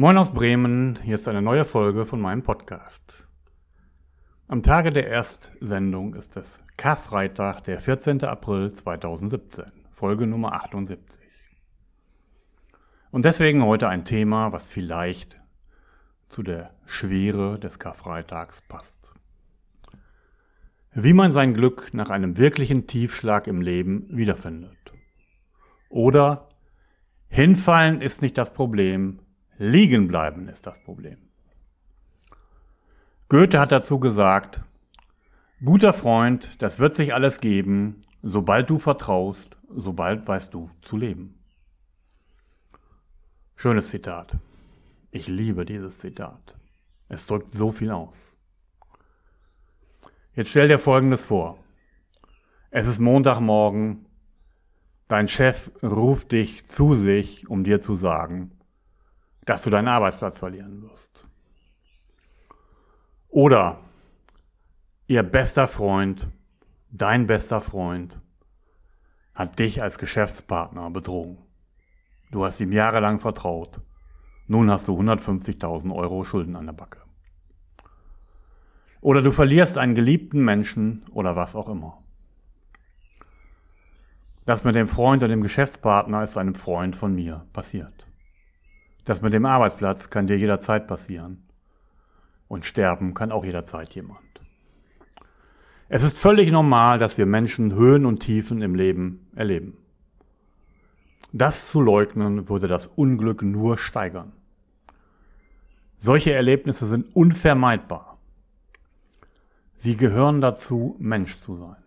Moin aus Bremen, hier ist eine neue Folge von meinem Podcast. Am Tage der Erstsendung ist es Karfreitag, der 14. April 2017, Folge Nummer 78. Und deswegen heute ein Thema, was vielleicht zu der Schwere des Karfreitags passt. Wie man sein Glück nach einem wirklichen Tiefschlag im Leben wiederfindet. Oder hinfallen ist nicht das Problem, Liegen bleiben ist das Problem. Goethe hat dazu gesagt, guter Freund, das wird sich alles geben, sobald du vertraust, sobald weißt du zu leben. Schönes Zitat. Ich liebe dieses Zitat. Es drückt so viel aus. Jetzt stell dir Folgendes vor. Es ist Montagmorgen, dein Chef ruft dich zu sich, um dir zu sagen, dass du deinen Arbeitsplatz verlieren wirst. Oder ihr bester Freund, dein bester Freund, hat dich als Geschäftspartner betrogen. Du hast ihm jahrelang vertraut. Nun hast du 150.000 Euro Schulden an der Backe. Oder du verlierst einen geliebten Menschen oder was auch immer. Das mit dem Freund und dem Geschäftspartner ist einem Freund von mir passiert. Das mit dem Arbeitsplatz kann dir jederzeit passieren. Und sterben kann auch jederzeit jemand. Es ist völlig normal, dass wir Menschen Höhen und Tiefen im Leben erleben. Das zu leugnen würde das Unglück nur steigern. Solche Erlebnisse sind unvermeidbar. Sie gehören dazu, Mensch zu sein.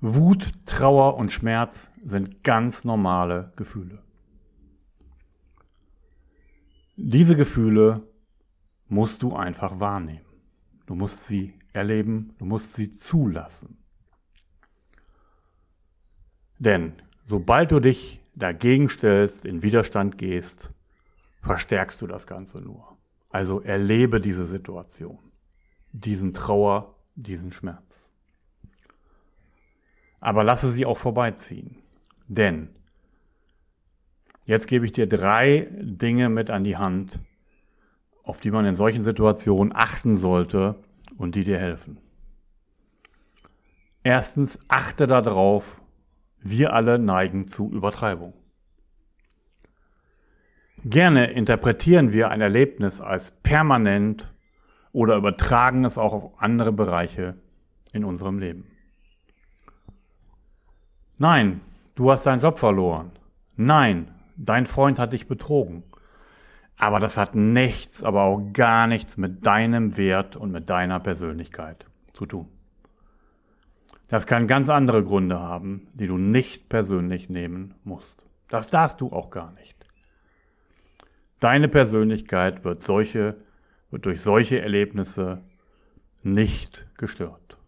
Wut, Trauer und Schmerz sind ganz normale Gefühle. Diese Gefühle musst du einfach wahrnehmen. Du musst sie erleben, du musst sie zulassen. Denn sobald du dich dagegen stellst, in Widerstand gehst, verstärkst du das Ganze nur. Also erlebe diese Situation, diesen Trauer, diesen Schmerz. Aber lasse sie auch vorbeiziehen. Denn Jetzt gebe ich dir drei Dinge mit an die Hand, auf die man in solchen Situationen achten sollte und die dir helfen. Erstens, achte darauf, wir alle neigen zu Übertreibung. Gerne interpretieren wir ein Erlebnis als permanent oder übertragen es auch auf andere Bereiche in unserem Leben. Nein, du hast deinen Job verloren. Nein, dein Freund hat dich betrogen. Aber das hat nichts, aber auch gar nichts mit deinem Wert und mit deiner Persönlichkeit zu tun. Das kann ganz andere Gründe haben, die du nicht persönlich nehmen musst. Das darfst du auch gar nicht. Deine Persönlichkeit wird, solche, wird durch solche Erlebnisse nicht gestört.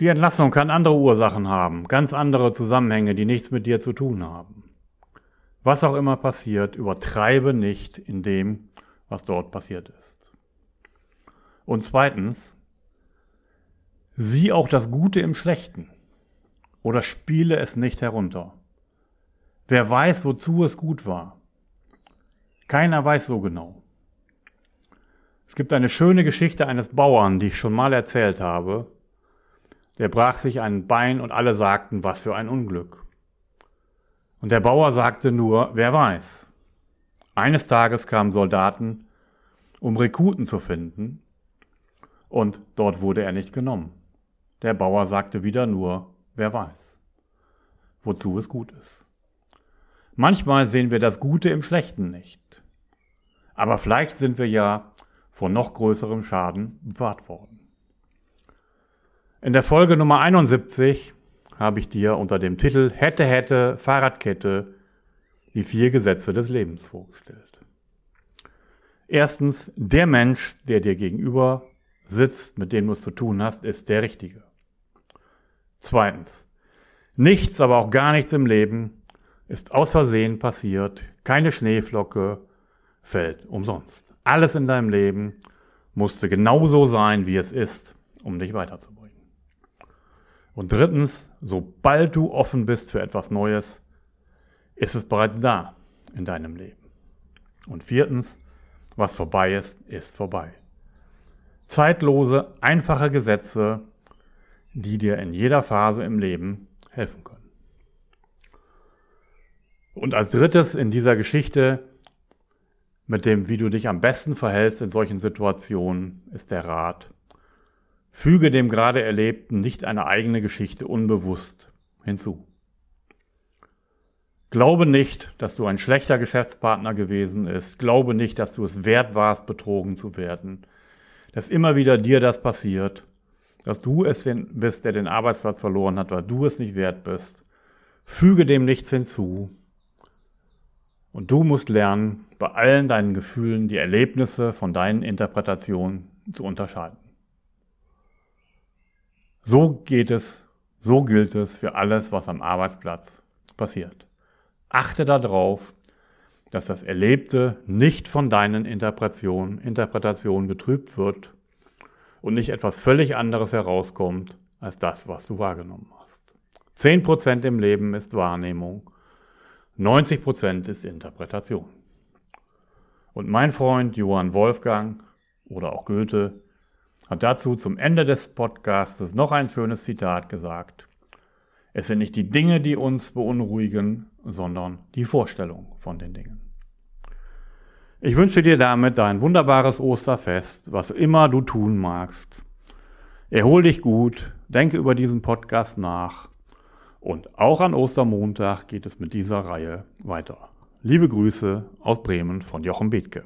Die Entlassung kann andere Ursachen haben, ganz andere Zusammenhänge, die nichts mit dir zu tun haben. Was auch immer passiert, übertreibe nicht in dem, was dort passiert ist. Und zweitens, sieh auch das Gute im Schlechten oder spiele es nicht herunter. Wer weiß, wozu es gut war? Keiner weiß so genau. Es gibt eine schöne Geschichte eines Bauern, die ich schon mal erzählt habe, der brach sich ein Bein und alle sagten, was für ein Unglück. Und der Bauer sagte nur, wer weiß. Eines Tages kamen Soldaten, um Rekruten zu finden, und dort wurde er nicht genommen. Der Bauer sagte wieder nur, wer weiß, wozu es gut ist. Manchmal sehen wir das Gute im Schlechten nicht. Aber vielleicht sind wir ja vor noch größerem Schaden bewahrt worden. In der Folge Nummer 71 habe ich dir unter dem Titel Hätte, hätte, Fahrradkette die vier Gesetze des Lebens vorgestellt. Erstens, der Mensch, der dir gegenüber sitzt, mit dem du es zu tun hast, ist der Richtige. Zweitens, nichts, aber auch gar nichts im Leben ist aus Versehen passiert, keine Schneeflocke fällt umsonst. Alles in deinem Leben musste genauso sein, wie es ist, um dich weiterzubringen. Und drittens, sobald du offen bist für etwas Neues, ist es bereits da in deinem Leben. Und viertens, was vorbei ist, ist vorbei. Zeitlose, einfache Gesetze, die dir in jeder Phase im Leben helfen können. Und als drittes in dieser Geschichte mit dem, wie du dich am besten verhältst in solchen Situationen, ist der Rat. Füge dem gerade Erlebten nicht eine eigene Geschichte unbewusst hinzu. Glaube nicht, dass du ein schlechter Geschäftspartner gewesen bist. Glaube nicht, dass du es wert warst, betrogen zu werden. Dass immer wieder dir das passiert. Dass du es bist, der den Arbeitsplatz verloren hat, weil du es nicht wert bist. Füge dem nichts hinzu. Und du musst lernen, bei allen deinen Gefühlen die Erlebnisse von deinen Interpretationen zu unterscheiden. So geht es, so gilt es für alles, was am Arbeitsplatz passiert. Achte darauf, dass das Erlebte nicht von deinen Interpretationen, Interpretationen getrübt wird und nicht etwas völlig anderes herauskommt als das, was du wahrgenommen hast. Zehn Prozent im Leben ist Wahrnehmung, 90 Prozent ist Interpretation. Und mein Freund Johann Wolfgang oder auch Goethe hat dazu zum Ende des Podcasts noch ein schönes Zitat gesagt. Es sind nicht die Dinge, die uns beunruhigen, sondern die Vorstellung von den Dingen. Ich wünsche dir damit ein wunderbares Osterfest, was immer du tun magst. Erhol dich gut, denke über diesen Podcast nach und auch an Ostermontag geht es mit dieser Reihe weiter. Liebe Grüße aus Bremen von Jochen Bethke.